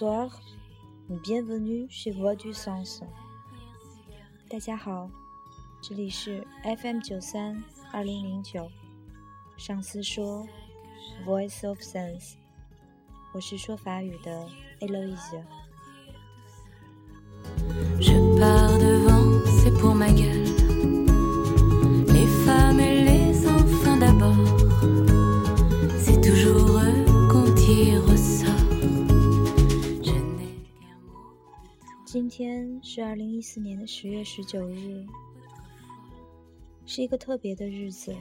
Bonsoir, bienvenue chez Voix du Sens。大家好，这里是 FM 九三二零零九，上司说 Voice of Sense，我是说法语的 Eloise。Je pars devant, c'est pour ma gueule. 天是二零一四年的十月十九日，是一个特别的日子，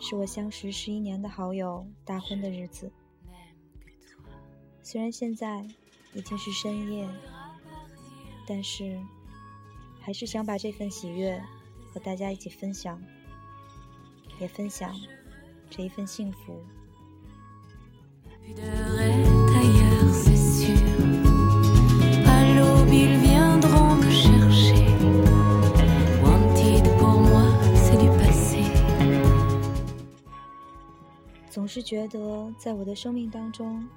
是我相识十一年的好友大婚的日子。虽然现在已经是深夜。但是，还是想把这份喜悦和大家一起分享，也分享这一份幸福。是觉得，在我的生命当中。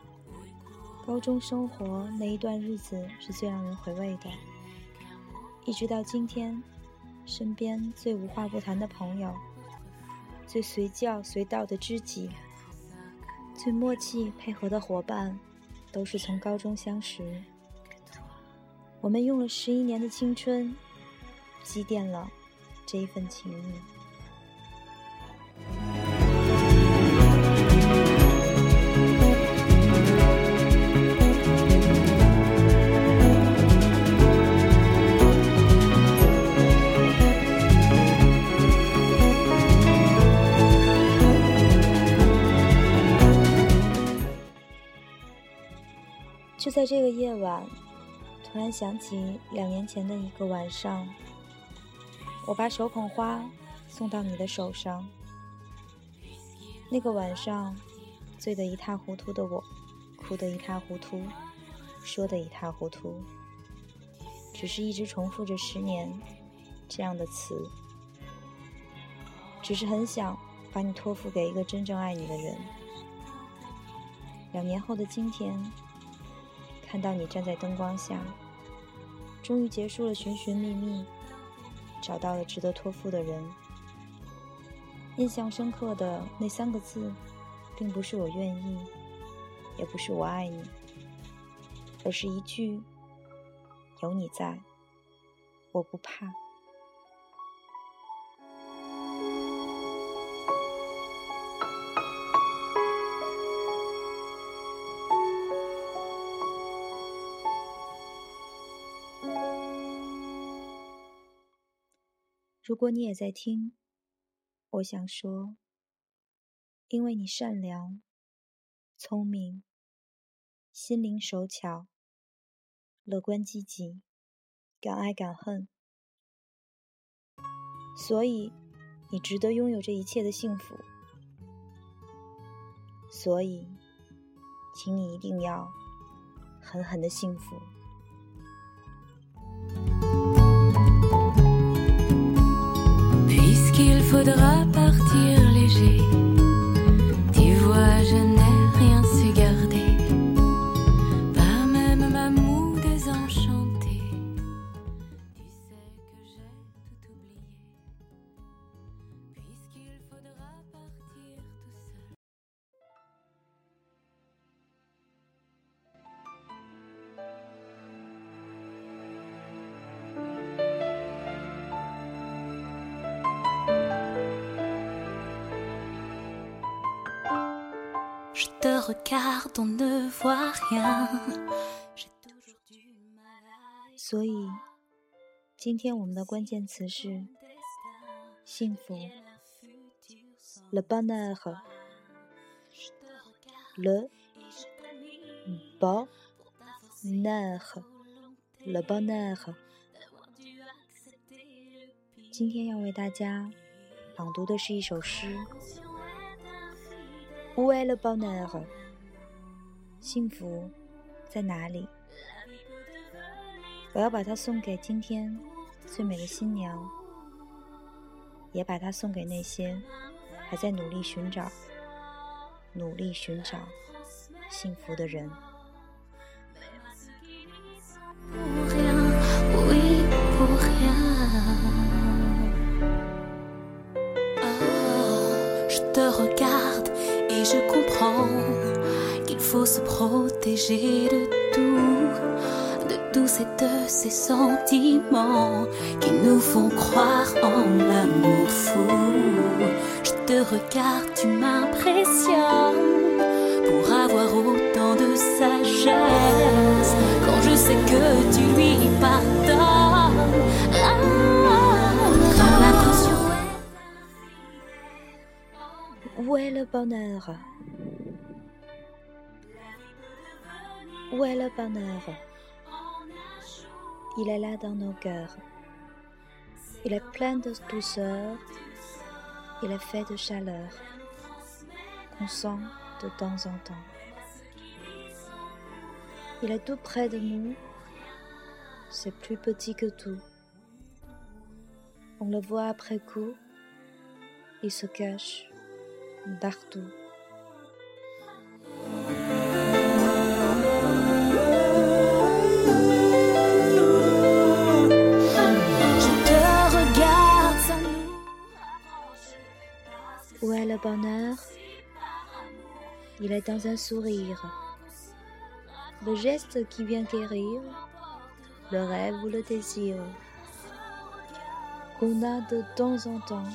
高中生活那一段日子是最让人回味的，一直到今天，身边最无话不谈的朋友，最随叫随到的知己，最默契配合的伙伴，都是从高中相识。我们用了十一年的青春，积淀了这一份情谊。在这个夜晚，突然想起两年前的一个晚上，我把手捧花送到你的手上。那个晚上，醉得一塌糊涂的我，哭得一塌糊涂，说得一塌糊涂，只是一直重复着“十年”这样的词，只是很想把你托付给一个真正爱你的人。两年后的今天。看到你站在灯光下，终于结束了寻寻觅觅，找到了值得托付的人。印象深刻的那三个字，并不是我愿意，也不是我爱你，而是一句“有你在，我不怕”。如果你也在听，我想说，因为你善良、聪明、心灵手巧、乐观积极、敢爱敢恨，所以你值得拥有这一切的幸福。所以，请你一定要狠狠的幸福。所以，今天我们的关键词是幸福 （le bonheur）。le bonheur，le bonheur。今天要为大家朗读的是一首诗。Oui，le bonheur？幸福在哪里？我要把它送给今天最美的新娘，也把它送给那些还在努力寻找、努力寻找幸福的人。Protéger de tout, de tous et de ces sentiments qui nous font croire en l'amour fou. Je te regarde, tu m'impressionnes pour avoir autant de sagesse quand je sais que tu lui pardonnes. Ah, quand l'attention Où est le bonheur? Où est le bonheur? Il est là dans nos cœurs. Il est plein de douceur. Il est fait de chaleur qu'on sent de temps en temps. Il est tout près de nous. C'est plus petit que tout. On le voit après coup. Il se cache partout. Bonheur Il est dans un sourire. Le geste qui vient guérir, le rêve ou le désir qu'on a de temps en temps.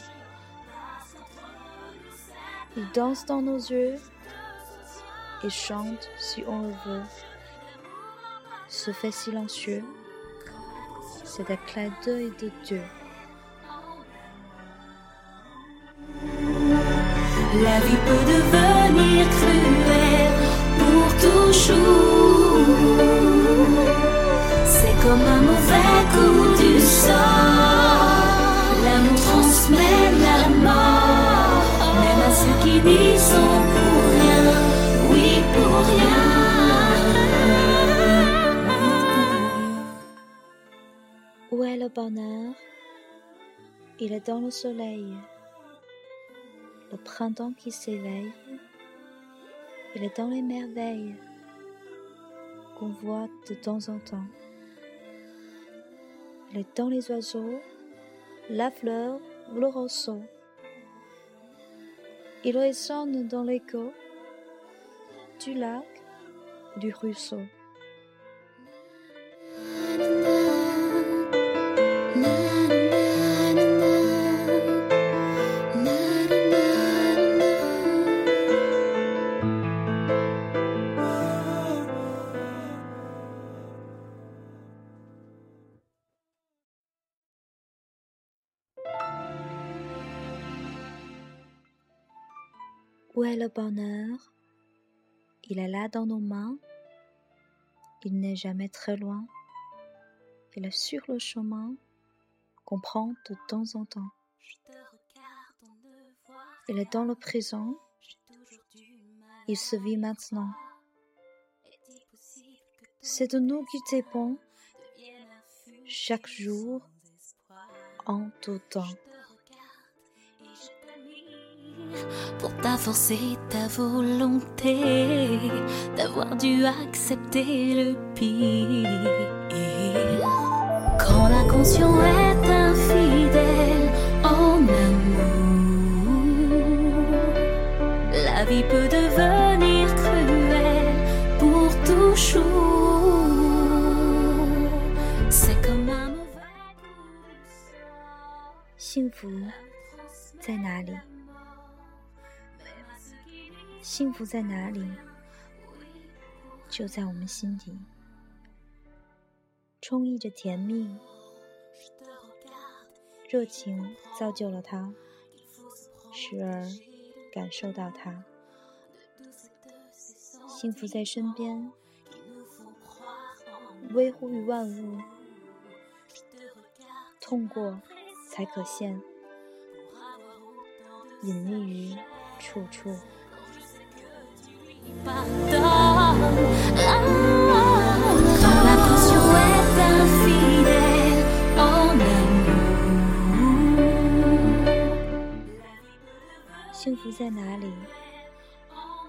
Il danse dans nos yeux et chante si on le veut. Se fait silencieux, c'est un clin d'œil de Dieu. La vie peut devenir cruelle pour toujours. C'est comme un mauvais coup du sort. L'amour transmet la mort, même à ceux qui n'y sont pour rien. Oui, pour rien. Où est le bonheur? Il est dans le soleil, le printemps qui s'éveille. Il est dans les merveilles qu'on voit de temps en temps. Il est dans les oiseaux, la fleur le roseau. Il résonne dans l'écho du lac du ruisseau. Est le bonheur? Il est là dans nos mains. Il n'est jamais très loin. Il est sur le chemin qu'on prend de temps en temps. Il est dans le présent. Il se vit maintenant. C'est de nous qui dépend chaque jour en tout temps. ta force et ta volonté d'avoir dû accepter le pire. Quand l'inconscient est infidèle en amour, la vie peut devenir cruelle pour toujours. C'est comme un mauvais coup. 幸福在哪里？ 幸福在哪里？就在我们心底，充溢着甜蜜，热情造就了它，时而感受到它。幸福在身边，微乎于万物，痛过才可现，隐匿于处处。幸福在哪里？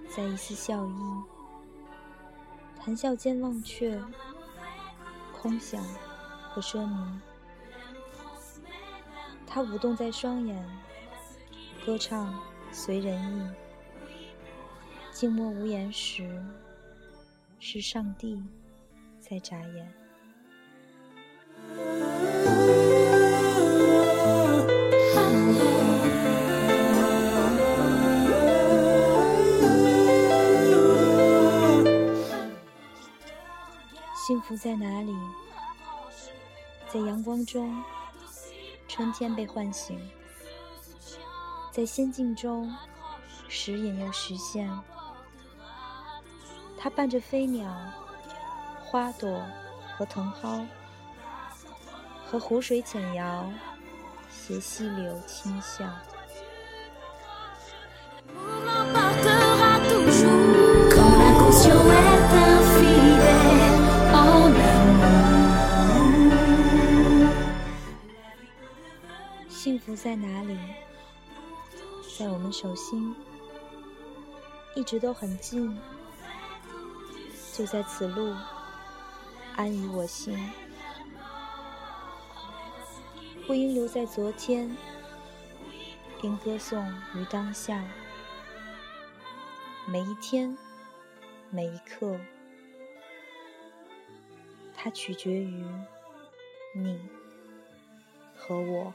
在一丝笑意，谈笑间忘却空想和奢靡。它舞动在双眼，歌唱随人意。静默无言时，是上帝在眨眼。幸福在哪里？在阳光中，春天被唤醒；在仙境中，时隐又实现。它伴着飞鸟、花朵和藤蒿，和湖水浅摇，携溪流轻笑。幸福在哪里？在我们手心，一直都很近。就在此路，安于我心。不应留在昨天，应歌颂于当下。每一天，每一刻，它取决于你和我。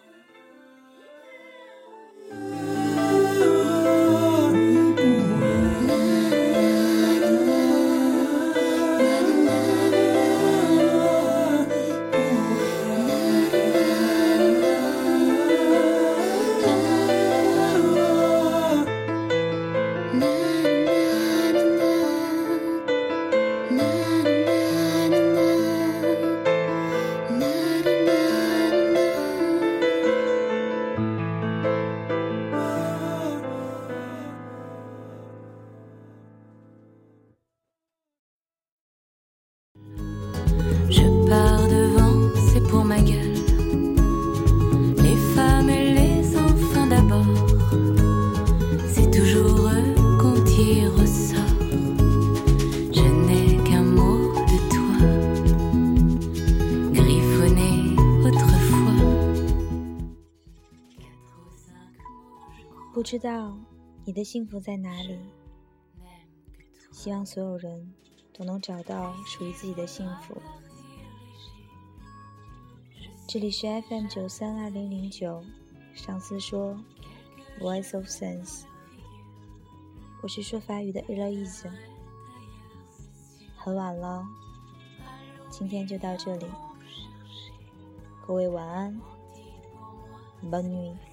不知道你的幸福在哪里？希望所有人都能找到属于自己的幸福。这里是 FM 九三二零零九，上司说，Voice of Sense。我是说法语的 Elise。很晚了，今天就到这里，各位晚安，Bonne nuit。